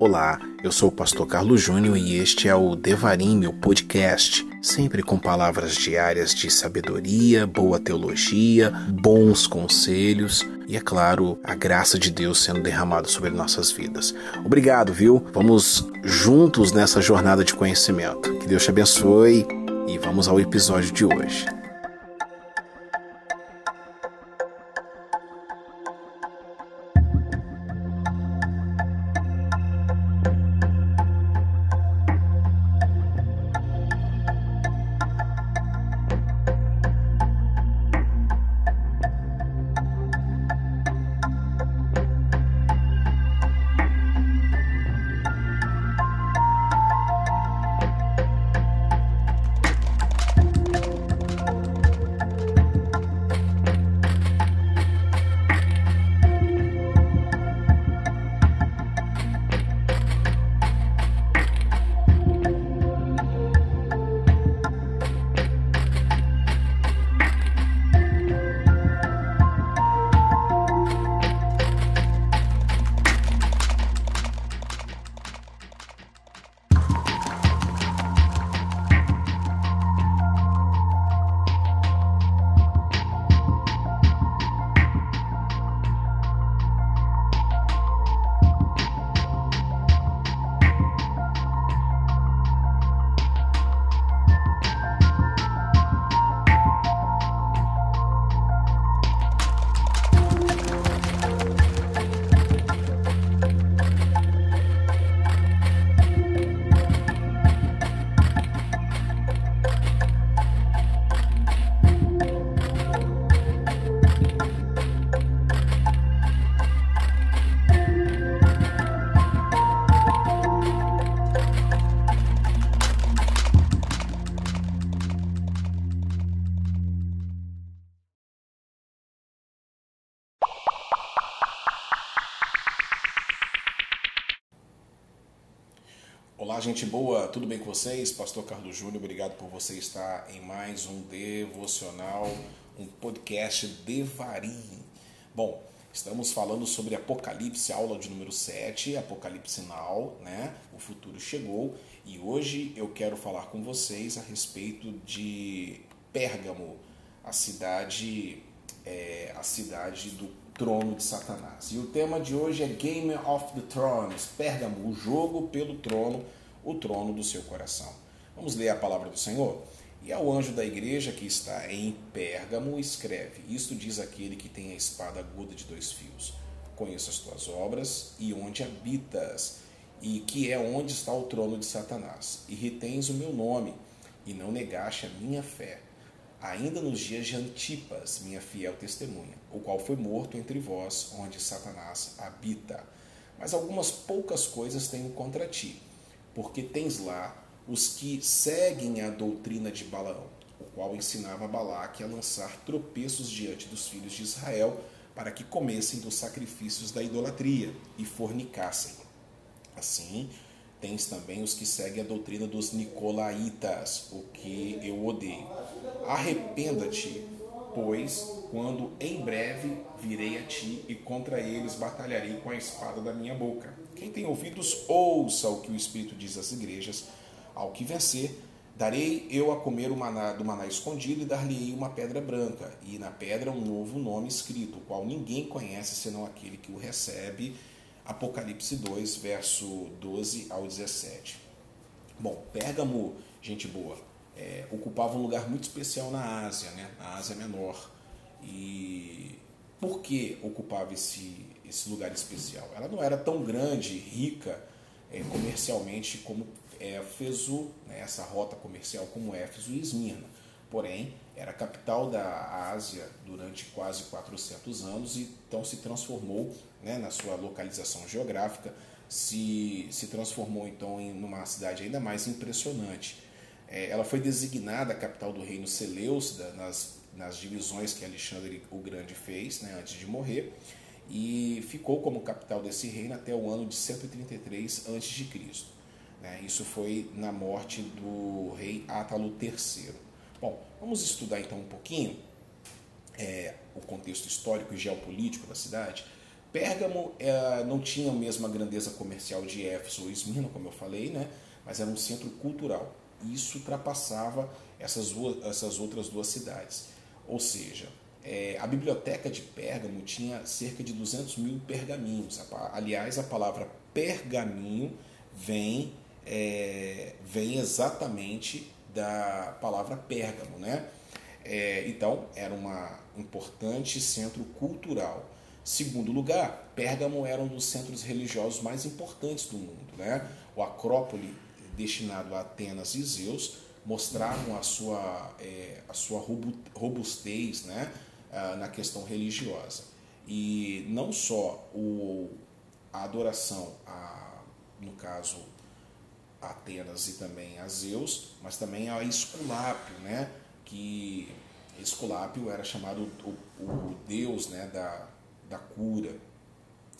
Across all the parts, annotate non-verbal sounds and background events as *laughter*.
Olá, eu sou o pastor Carlos Júnior e este é o Devarim, meu podcast, sempre com palavras diárias de sabedoria, boa teologia, bons conselhos e, é claro, a graça de Deus sendo derramada sobre nossas vidas. Obrigado, viu? Vamos juntos nessa jornada de conhecimento. Que Deus te abençoe e vamos ao episódio de hoje. Olá, gente boa, tudo bem com vocês? Pastor Carlos Júnior, obrigado por você estar em mais um devocional, um podcast Devarim. Bom, estamos falando sobre Apocalipse, aula de número 7, Apocalipse Now, né? O futuro chegou e hoje eu quero falar com vocês a respeito de Pérgamo, a cidade, é, a cidade do trono de Satanás. E o tema de hoje é Game of the Thrones, Pérgamo, o jogo pelo trono, o trono do seu coração. Vamos ler a palavra do Senhor? E ao anjo da igreja que está em Pérgamo, escreve: Isto diz aquele que tem a espada aguda de dois fios. Conheço as tuas obras e onde habitas, e que é onde está o trono de Satanás. E retens o meu nome, e não negaste a minha fé ainda nos dias de Antipas, minha fiel testemunha, o qual foi morto entre vós, onde Satanás habita. Mas algumas poucas coisas tenho contra ti, porque tens lá os que seguem a doutrina de Balaão, o qual ensinava Balaque a lançar tropeços diante dos filhos de Israel, para que comessem dos sacrifícios da idolatria e fornicassem. Assim, tens também os que seguem a doutrina dos nicolaítas, o que eu odeio. Arrependa-te, pois, quando em breve virei a ti e contra eles batalharei com a espada da minha boca. Quem tem ouvidos, ouça o que o Espírito diz às igrejas. Ao que vencer, darei eu a comer o maná do maná escondido e dar-lhe-ei uma pedra branca, e na pedra um novo nome escrito, o qual ninguém conhece senão aquele que o recebe Apocalipse 2, verso 12 ao 17. Bom, Pérgamo, gente boa, é, ocupava um lugar muito especial na Ásia, né? na Ásia Menor. E por que ocupava esse, esse lugar especial? Ela não era tão grande, rica é, comercialmente como Éfeso, né? essa rota comercial como Éfeso e Esmirna. Porém, era capital da Ásia durante quase 400 anos e então se transformou né, na sua localização geográfica, se, se transformou então em uma cidade ainda mais impressionante. É, ela foi designada capital do reino Seleucida nas, nas divisões que Alexandre o Grande fez né, antes de morrer e ficou como capital desse reino até o ano de 133 a.C. Né, isso foi na morte do rei Átalo III. Bom, vamos estudar então um pouquinho é, o contexto histórico e geopolítico da cidade. Pérgamo é, não tinha a mesma grandeza comercial de Éfeso ou Esmirna, como eu falei, né? mas era um centro cultural. Isso ultrapassava essas, duas, essas outras duas cidades. Ou seja, é, a biblioteca de Pérgamo tinha cerca de 200 mil pergaminhos. Aliás, a palavra pergaminho vem, é, vem exatamente da palavra Pérgamo. Né? É, então, era um importante centro cultural. Segundo lugar, Pérgamo era um dos centros religiosos mais importantes do mundo. Né? O Acrópole, destinado a Atenas e Zeus, mostravam a sua, é, a sua robustez né? Ah, na questão religiosa. E não só o, a adoração, a, no caso, a Atenas e também a Zeus, mas também a Esculápio, né? que Esculápio era chamado o, o deus né? da, da cura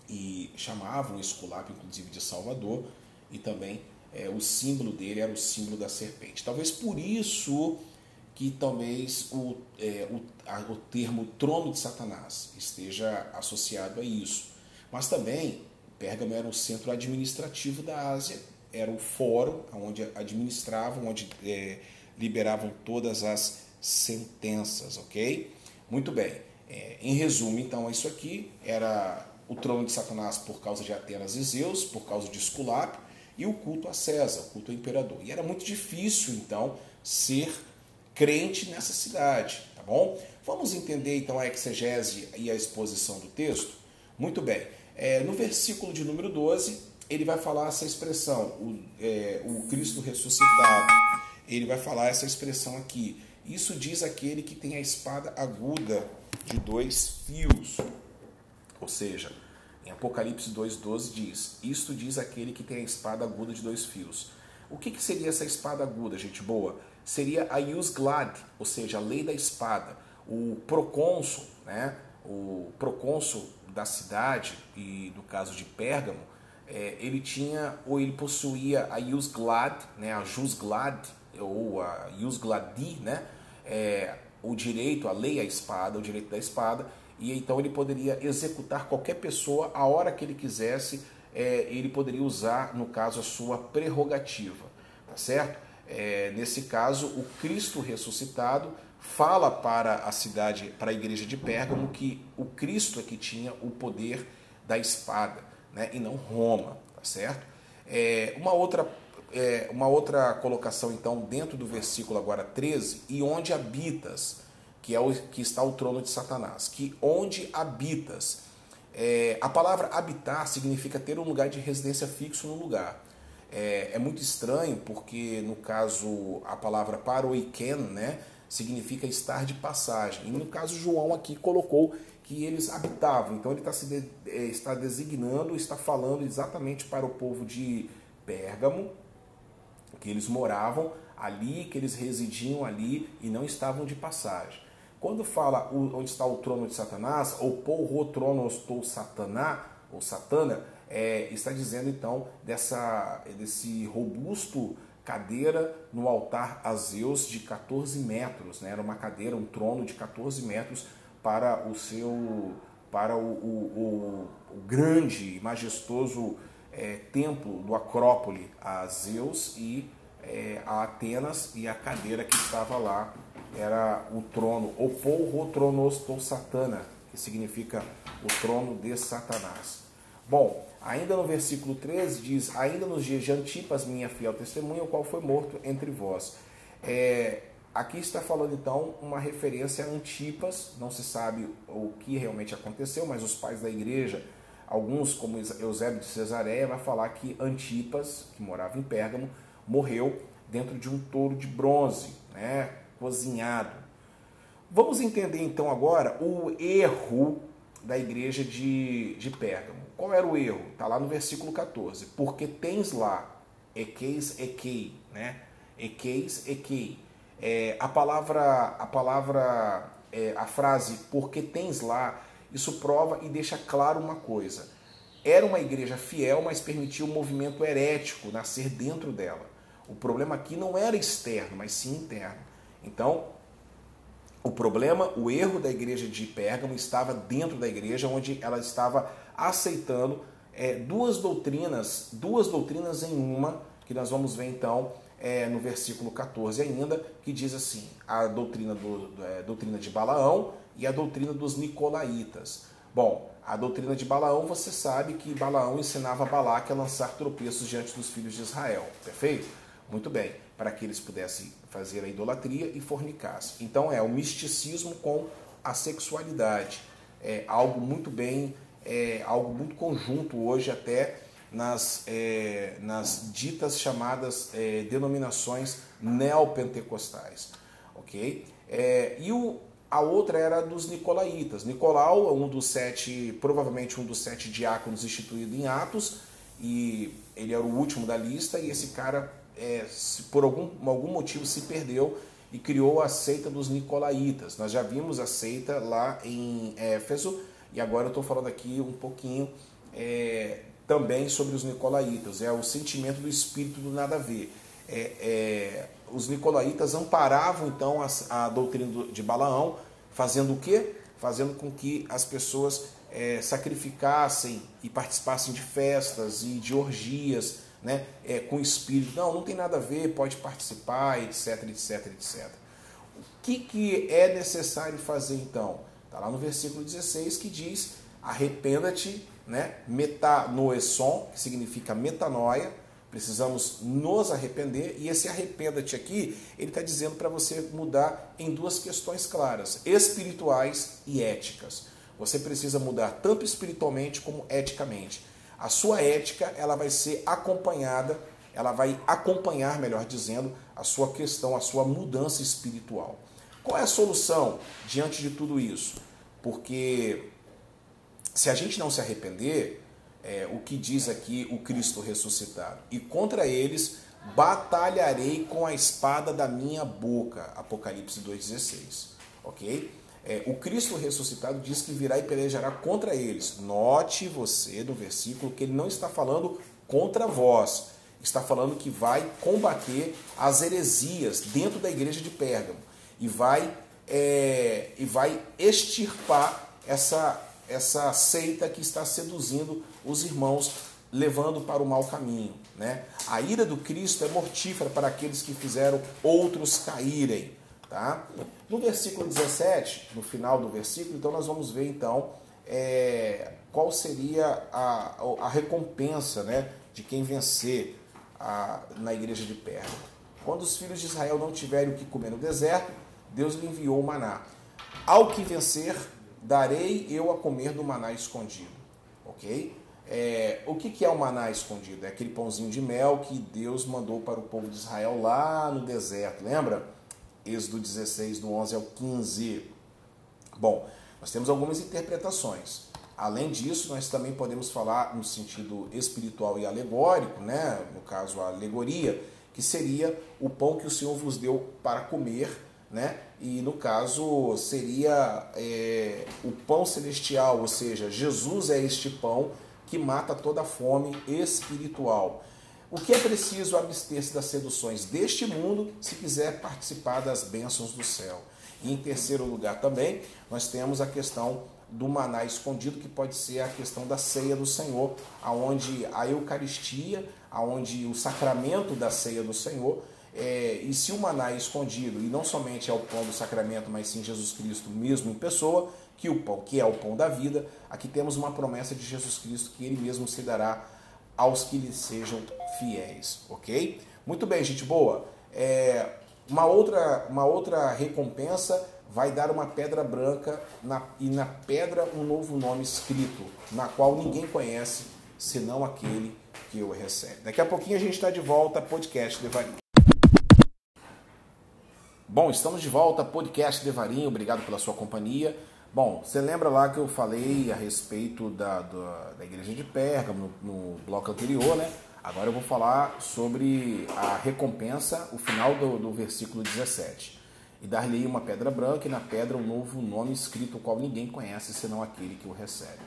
e chamavam Esculápio inclusive de Salvador e também é, o símbolo dele era o símbolo da serpente. Talvez por isso que talvez o, é, o, a, o termo trono de Satanás esteja associado a isso. Mas também Pérgamo era o centro administrativo da Ásia, era o fórum onde administravam, onde é, liberavam todas as sentenças, ok? Muito bem. É, em resumo, então, isso aqui era o trono de Satanás por causa de Atenas e Zeus, por causa de Esculápio, e o culto a César, o culto ao imperador. E era muito difícil, então, ser crente nessa cidade, tá bom? Vamos entender, então, a exegese e a exposição do texto? Muito bem. É, no versículo de número 12, ele vai falar essa expressão, o, é, o Cristo ressuscitado. Ele vai falar essa expressão aqui. Isso diz aquele que tem a espada aguda de dois fios. Ou seja, em Apocalipse 2,12 diz: Isto diz aquele que tem a espada aguda de dois fios. O que, que seria essa espada aguda, gente boa? Seria a Yusglad, ou seja, a lei da espada. O procônsul, né? o procônsul da cidade, e no caso de Pérgamo, é, ele tinha ou ele possuía a Yusglad, né? a Jusglad, ou a Yusgladi, né? É, o direito, a lei à espada, o direito da espada, e então ele poderia executar qualquer pessoa a hora que ele quisesse, é, ele poderia usar, no caso, a sua prerrogativa, tá certo? É, nesse caso, o Cristo ressuscitado fala para a cidade, para a igreja de Pérgamo, que o Cristo é que tinha o poder da espada, né, e não Roma, tá certo? É, uma outra é, uma outra colocação, então, dentro do versículo agora 13, e onde habitas, que é o que está o trono de Satanás, que onde habitas. É, a palavra habitar significa ter um lugar de residência fixo no lugar. É, é muito estranho porque, no caso, a palavra paroiken, né, significa estar de passagem. E no caso, João aqui colocou que eles habitavam. Então ele está, se de, é, está designando, está falando exatamente para o povo de Pérgamo, que eles moravam ali, que eles residiam ali e não estavam de passagem. Quando fala onde está o trono de Satanás, ou porro tronos tou sataná, ou satana, é, está dizendo então dessa, desse robusto cadeira no altar a Zeus de 14 metros. Né? Era uma cadeira, um trono de 14 metros para o seu para o, o, o, o grande e majestoso é, templo do Acrópole a Zeus e é, a Atenas e a cadeira que estava lá era o trono, o porro tronos satana, que significa o trono de Satanás. Bom, ainda no versículo 13 diz: Ainda nos dias de Antipas, minha fiel testemunha, o qual foi morto entre vós. É, aqui está falando então uma referência a Antipas, não se sabe o que realmente aconteceu, mas os pais da igreja, alguns, como Eusébio de Cesareia, vai falar que Antipas, que morava em Pérgamo, morreu dentro de um touro de bronze, né, cozinhado. Vamos entender então agora o erro da igreja de, de Pérgamo. Qual era o erro? Está lá no versículo 14. Porque tens lá, equeis, equei, né? Equeis, equei. É, a palavra, a palavra, é, a frase porque tens lá, isso prova e deixa claro uma coisa. Era uma igreja fiel, mas permitia o movimento herético nascer dentro dela. O problema aqui não era externo, mas sim interno. Então, o problema, o erro da igreja de Pérgamo estava dentro da igreja, onde ela estava aceitando é, duas doutrinas, duas doutrinas em uma, que nós vamos ver então é, no versículo 14 ainda, que diz assim: a doutrina, do, é, doutrina de Balaão e a doutrina dos Nicolaítas. Bom, a doutrina de Balaão, você sabe que Balaão ensinava Balaque a lançar tropeços diante dos filhos de Israel, perfeito? Muito bem, para que eles pudessem fazer a idolatria e fornicassem. Então é o misticismo com a sexualidade. É algo muito bem, é algo muito conjunto hoje até nas, é, nas ditas chamadas é, denominações neopentecostais, ok? É, e o, a outra era dos nicolaítas. Nicolau é um dos sete, provavelmente um dos sete diáconos instituído em Atos, e ele era o último da lista, e esse cara, é, por algum, algum motivo, se perdeu e criou a seita dos nicolaítas. Nós já vimos a seita lá em Éfeso, e agora eu estou falando aqui um pouquinho é, também sobre os nicolaítas. É o sentimento do espírito do nada a ver. É, é, os nicolaítas amparavam então a, a, doutrina de Balaão, fazendo o quê? Fazendo com que as pessoas é, sacrificassem e participassem de festas e de orgias né, é, com o espírito. Não, não tem nada a ver, pode participar, etc, etc, etc. O que, que é necessário fazer então? Está lá no versículo 16 que diz: arrependa-te né? Metanoesson, que significa metanoia, precisamos nos arrepender, e esse arrependa-te aqui, ele está dizendo para você mudar em duas questões claras, espirituais e éticas. Você precisa mudar tanto espiritualmente como eticamente. A sua ética, ela vai ser acompanhada, ela vai acompanhar, melhor dizendo, a sua questão, a sua mudança espiritual. Qual é a solução diante de tudo isso? Porque se a gente não se arrepender, é, o que diz aqui o Cristo ressuscitado? E contra eles batalharei com a espada da minha boca. Apocalipse 2,16. Ok? É, o Cristo ressuscitado diz que virá e pelejará contra eles. Note você no versículo que ele não está falando contra vós, está falando que vai combater as heresias dentro da igreja de Pérgamo e vai, é, e vai extirpar essa essa seita que está seduzindo os irmãos, levando para o mau caminho. Né? A ira do Cristo é mortífera para aqueles que fizeram outros caírem. Tá? No versículo 17, no final do versículo, então nós vamos ver então é, qual seria a, a recompensa né, de quem vencer a, na igreja de Perga. Quando os filhos de Israel não tiverem o que comer no deserto, Deus lhe enviou o maná. Ao que vencer, darei eu a comer do maná escondido. Ok? É, o que, que é o maná escondido? É aquele pãozinho de mel que Deus mandou para o povo de Israel lá no deserto, lembra? Êxodo 16, do 11 ao 15. Bom, nós temos algumas interpretações. Além disso, nós também podemos falar no sentido espiritual e alegórico, né? no caso a alegoria, que seria o pão que o Senhor vos deu para comer né? E no caso seria é, o pão celestial, ou seja, Jesus é este pão que mata toda fome espiritual. O que é preciso abster-se das seduções deste mundo se quiser participar das bênçãos do céu. E em terceiro lugar também, nós temos a questão do maná escondido, que pode ser a questão da ceia do Senhor, aonde a Eucaristia, aonde o sacramento da ceia do Senhor é, e se o maná é escondido, e não somente é o pão do sacramento, mas sim Jesus Cristo mesmo em pessoa, que o pão, que é o pão da vida, aqui temos uma promessa de Jesus Cristo que ele mesmo se dará aos que lhe sejam fiéis, ok? Muito bem, gente boa. É, uma, outra, uma outra recompensa vai dar uma pedra branca na, e na pedra um novo nome escrito, na qual ninguém conhece, senão aquele que o recebe. Daqui a pouquinho a gente está de volta, podcast Devarim. Bom, estamos de volta, podcast Devarinho, obrigado pela sua companhia. Bom, você lembra lá que eu falei a respeito da, da, da igreja de Pérgamo no, no, bloco anterior, né? Agora eu vou falar sobre a recompensa, o final do, do versículo 17. E dar-lhe uma pedra branca e na pedra um novo nome escrito, o qual ninguém conhece senão aquele que o recebe.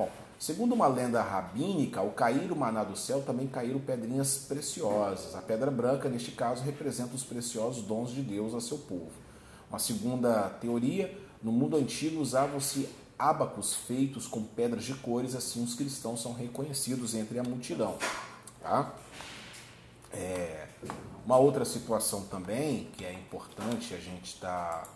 Bom, segundo uma lenda rabínica, ao cair o maná do céu também caíram pedrinhas preciosas. A pedra branca, neste caso, representa os preciosos dons de Deus a seu povo. Uma segunda teoria, no mundo antigo usavam-se ábacos feitos com pedras de cores, assim os cristãos são reconhecidos entre a multidão. Tá? É, uma outra situação também que é importante a gente estar tá,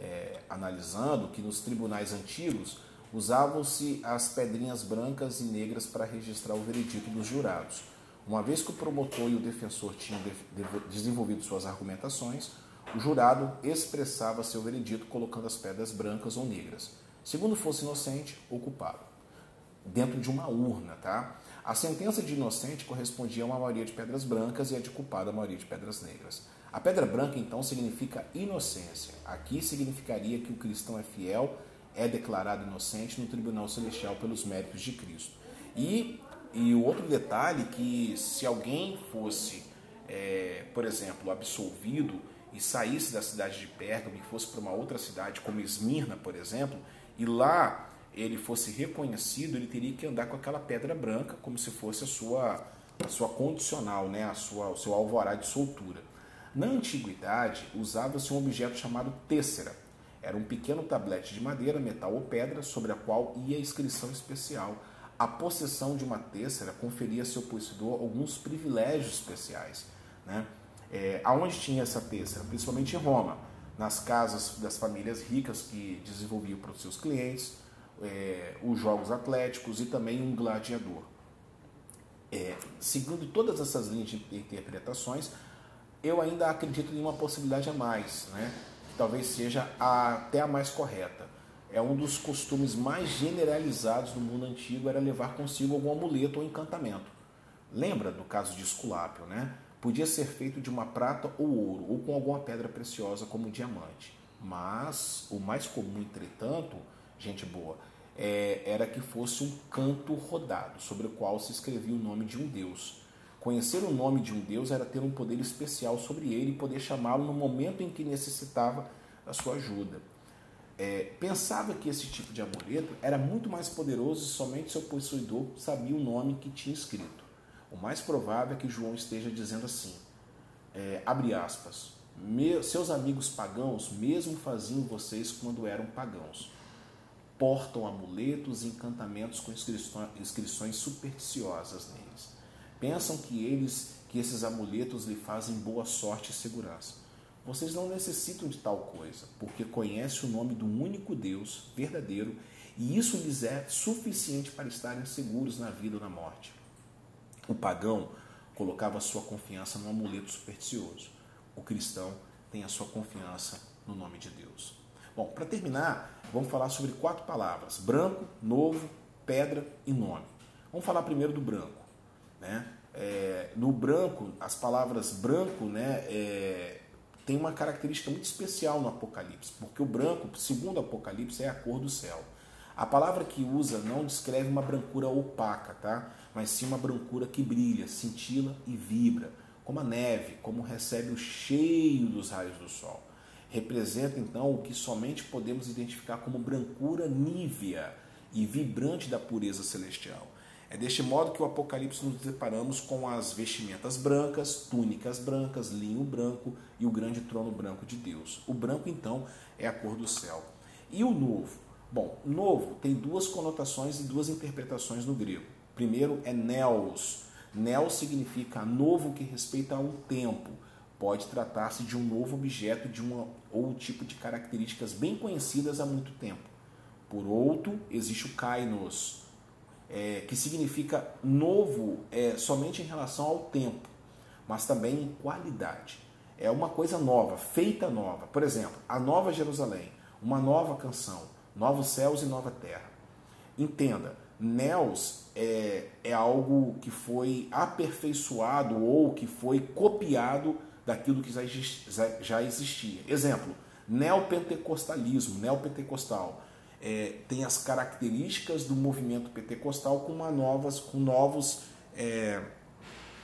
é, analisando, que nos tribunais antigos usavam-se as pedrinhas brancas e negras para registrar o veredito dos jurados. Uma vez que o promotor e o defensor tinham desenvolvido suas argumentações, o jurado expressava seu veredito colocando as pedras brancas ou negras, segundo fosse inocente ou culpado, dentro de uma urna, tá? A sentença de inocente correspondia a uma maioria de pedras brancas e a de culpado a maioria de pedras negras. A pedra branca, então, significa inocência. Aqui significaria que o cristão é fiel, é declarado inocente no tribunal celestial pelos méritos de Cristo. E, e o outro detalhe que se alguém fosse, é, por exemplo, absolvido e saísse da cidade de Pérgamo e fosse para uma outra cidade, como Esmirna, por exemplo, e lá ele fosse reconhecido, ele teria que andar com aquela pedra branca, como se fosse a sua, a sua condicional, né? a sua, o seu alvorá de soltura. Na antiguidade, usava-se um objeto chamado têssera. Era um pequeno tablete de madeira, metal ou pedra, sobre a qual ia a inscrição especial. A possessão de uma têssera conferia a seu possuidor alguns privilégios especiais. Né? É, aonde tinha essa têssera? Principalmente em Roma, nas casas das famílias ricas que desenvolviam para os seus clientes, é, os jogos atléticos e também um gladiador. É, seguindo todas essas linhas de interpretações, eu ainda acredito em uma possibilidade a mais, né? Talvez seja a, até a mais correta. É um dos costumes mais generalizados no mundo antigo era levar consigo algum amuleto ou encantamento. Lembra do caso de Esculápio, né? Podia ser feito de uma prata ou ouro, ou com alguma pedra preciosa como um diamante. Mas o mais comum, entretanto, gente boa, é, era que fosse um canto rodado, sobre o qual se escrevia o nome de um deus. Conhecer o nome de um deus era ter um poder especial sobre ele e poder chamá-lo no momento em que necessitava da sua ajuda. É, pensava que esse tipo de amuleto era muito mais poderoso e somente seu possuidor sabia o nome que tinha escrito. O mais provável é que João esteja dizendo assim: é, abre aspas, seus amigos pagãos mesmo faziam vocês quando eram pagãos portam amuletos e encantamentos com inscrições supersticiosas neles. Pensam que eles, que esses amuletos lhe fazem boa sorte e segurança. Vocês não necessitam de tal coisa, porque conhecem o nome do único Deus verdadeiro e isso lhes é suficiente para estarem seguros na vida ou na morte. O pagão colocava sua confiança no amuleto supersticioso. O cristão tem a sua confiança no nome de Deus. Bom, para terminar, vamos falar sobre quatro palavras: branco, novo, pedra e nome. Vamos falar primeiro do branco. Né? É, no branco, as palavras branco né, é, tem uma característica muito especial no Apocalipse, porque o branco, segundo o Apocalipse, é a cor do céu. A palavra que usa não descreve uma brancura opaca, tá? mas sim uma brancura que brilha, cintila e vibra, como a neve, como recebe o cheio dos raios do sol representa então o que somente podemos identificar como brancura nívea e vibrante da pureza celestial. É deste modo que o Apocalipse nos deparamos com as vestimentas brancas, túnicas brancas, linho branco e o grande trono branco de Deus. O branco, então, é a cor do céu. E o novo? Bom, novo tem duas conotações e duas interpretações no grego. Primeiro é neos. Neos significa novo que respeita ao tempo Pode tratar-se de um novo objeto de uma, ou tipo de características bem conhecidas há muito tempo. Por outro, existe o kainos, é, que significa novo é, somente em relação ao tempo, mas também em qualidade. É uma coisa nova, feita nova. Por exemplo, a Nova Jerusalém, uma nova canção, novos céus e nova terra. Entenda, Nels é, é algo que foi aperfeiçoado ou que foi copiado daquilo que já existia. Exemplo, neopentecostalismo, neopentecostal. É, tem as características do movimento pentecostal com, uma novas, com novos, é,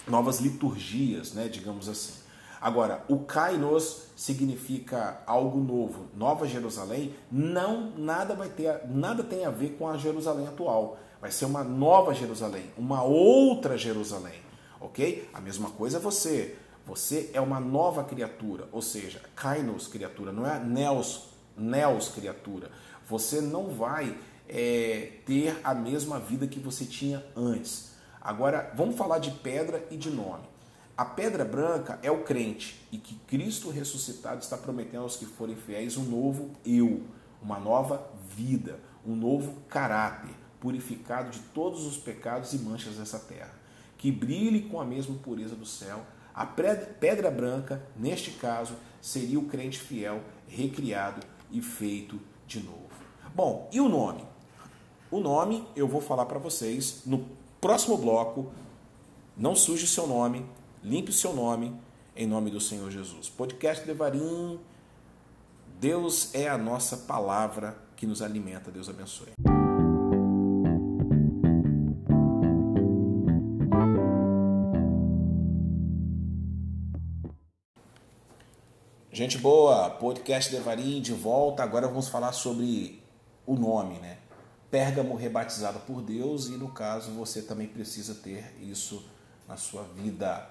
novas liturgias, né, digamos assim. Agora, o kainos significa algo novo, Nova Jerusalém, não nada vai ter, nada tem a ver com a Jerusalém atual. Vai ser uma nova Jerusalém, uma outra Jerusalém, ok? A mesma coisa você. Você é uma nova criatura, ou seja, kainos criatura, não é neos, neos criatura. Você não vai é, ter a mesma vida que você tinha antes. Agora, vamos falar de pedra e de nome. A pedra branca é o crente e que Cristo ressuscitado está prometendo aos que forem fiéis um novo eu, uma nova vida, um novo caráter, purificado de todos os pecados e manchas dessa terra, que brilhe com a mesma pureza do céu. A pedra branca, neste caso, seria o crente fiel, recriado e feito de novo. Bom, e o nome? O nome eu vou falar para vocês no próximo bloco. Não suje seu nome, limpe o seu nome, em nome do Senhor Jesus. Podcast Devarim. Deus é a nossa palavra que nos alimenta. Deus abençoe. Gente boa, podcast Devarim de volta. Agora vamos falar sobre o nome, né? Pérgamo rebatizado por Deus e no caso você também precisa ter isso na sua vida.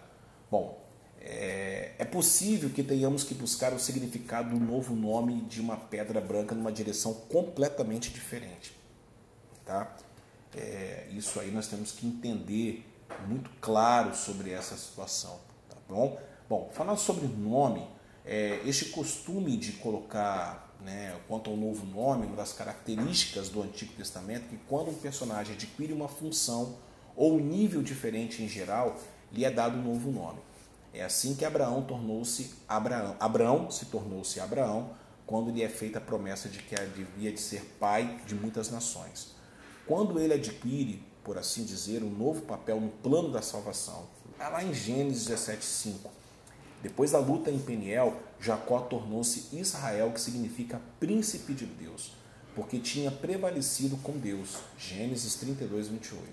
Bom, é, é possível que tenhamos que buscar o significado do novo nome de uma pedra branca numa direção completamente diferente, tá? É, isso aí nós temos que entender muito claro sobre essa situação, tá bom? Bom, falando sobre nome, é, este costume de colocar né, quanto ao novo nome, uma das características do Antigo Testamento, que quando um personagem adquire uma função ou um nível diferente em geral, lhe é dado um novo nome. É assim que Abraão tornou-se Abraão. Abraão se tornou-se Abraão quando lhe é feita a promessa de que havia de ser pai de muitas nações. Quando ele adquire, por assim dizer, um novo papel no plano da salvação, lá em Gênesis 17:5, depois da luta em Peniel, Jacó tornou-se Israel, que significa príncipe de Deus, porque tinha prevalecido com Deus. Gênesis 32, 28.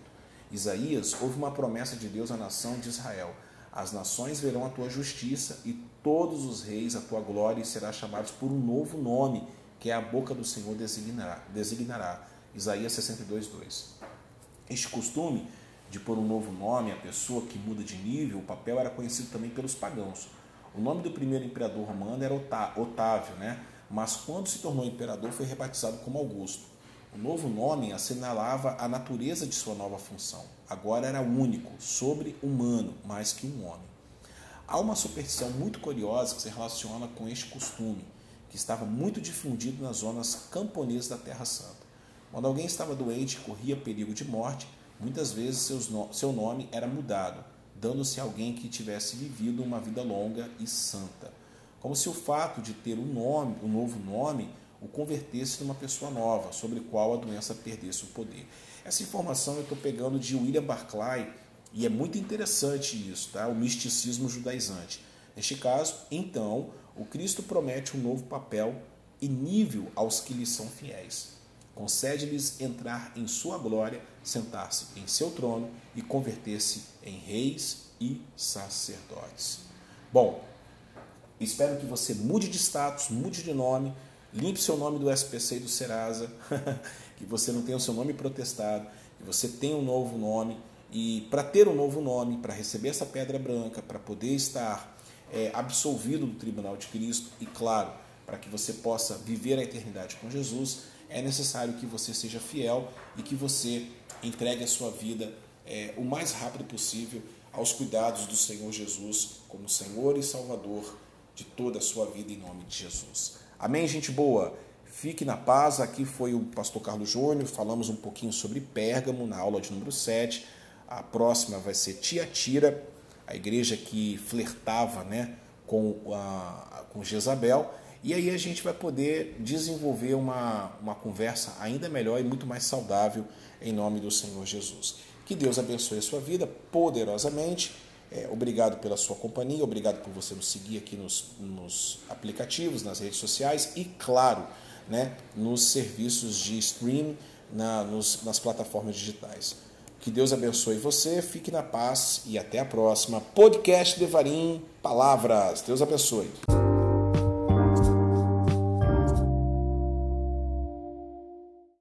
Isaías, houve uma promessa de Deus à nação de Israel. As nações verão a tua justiça e todos os reis a tua glória e será chamados por um novo nome, que é a boca do Senhor designará. designará. Isaías 62, 2. Este costume de pôr um novo nome à pessoa que muda de nível, o papel era conhecido também pelos pagãos. O nome do primeiro imperador romano era Otávio, né? mas quando se tornou imperador foi rebatizado como Augusto. O novo nome assinalava a natureza de sua nova função. Agora era único, sobre-humano, mais que um homem. Há uma superstição muito curiosa que se relaciona com este costume, que estava muito difundido nas zonas camponesas da Terra Santa. Quando alguém estava doente e corria perigo de morte, muitas vezes seu nome era mudado dando-se alguém que tivesse vivido uma vida longa e santa. Como se o fato de ter um nome, um novo nome, o convertesse numa pessoa nova, sobre qual a doença perdesse o poder. Essa informação eu estou pegando de William Barclay e é muito interessante isso, tá? O misticismo judaizante. Neste caso, então, o Cristo promete um novo papel e nível aos que lhe são fiéis. Concede-lhes entrar em sua glória, sentar-se em seu trono e converter-se em reis e sacerdotes. Bom, espero que você mude de status, mude de nome, limpe seu nome do SPC e do Serasa, *laughs* que você não tenha o seu nome protestado, que você tenha um novo nome. E para ter um novo nome, para receber essa pedra branca, para poder estar é, absolvido do tribunal de Cristo e, claro, para que você possa viver a eternidade com Jesus, é necessário que você seja fiel e que você entregue a sua vida é, o mais rápido possível aos cuidados do Senhor Jesus como Senhor e Salvador de toda a sua vida em nome de Jesus. Amém, gente boa? Fique na paz. Aqui foi o pastor Carlos Júnior. Falamos um pouquinho sobre Pérgamo na aula de número 7. A próxima vai ser Tiatira, a igreja que flertava né, com, a, com Jezabel. E aí a gente vai poder desenvolver uma, uma conversa ainda melhor e muito mais saudável em nome do Senhor Jesus. Que Deus abençoe a sua vida poderosamente. É, obrigado pela sua companhia, obrigado por você nos seguir aqui nos, nos aplicativos, nas redes sociais e, claro, né, nos serviços de stream na, nos, nas plataformas digitais. Que Deus abençoe você, fique na paz e até a próxima. Podcast Devarim Palavras. Deus abençoe.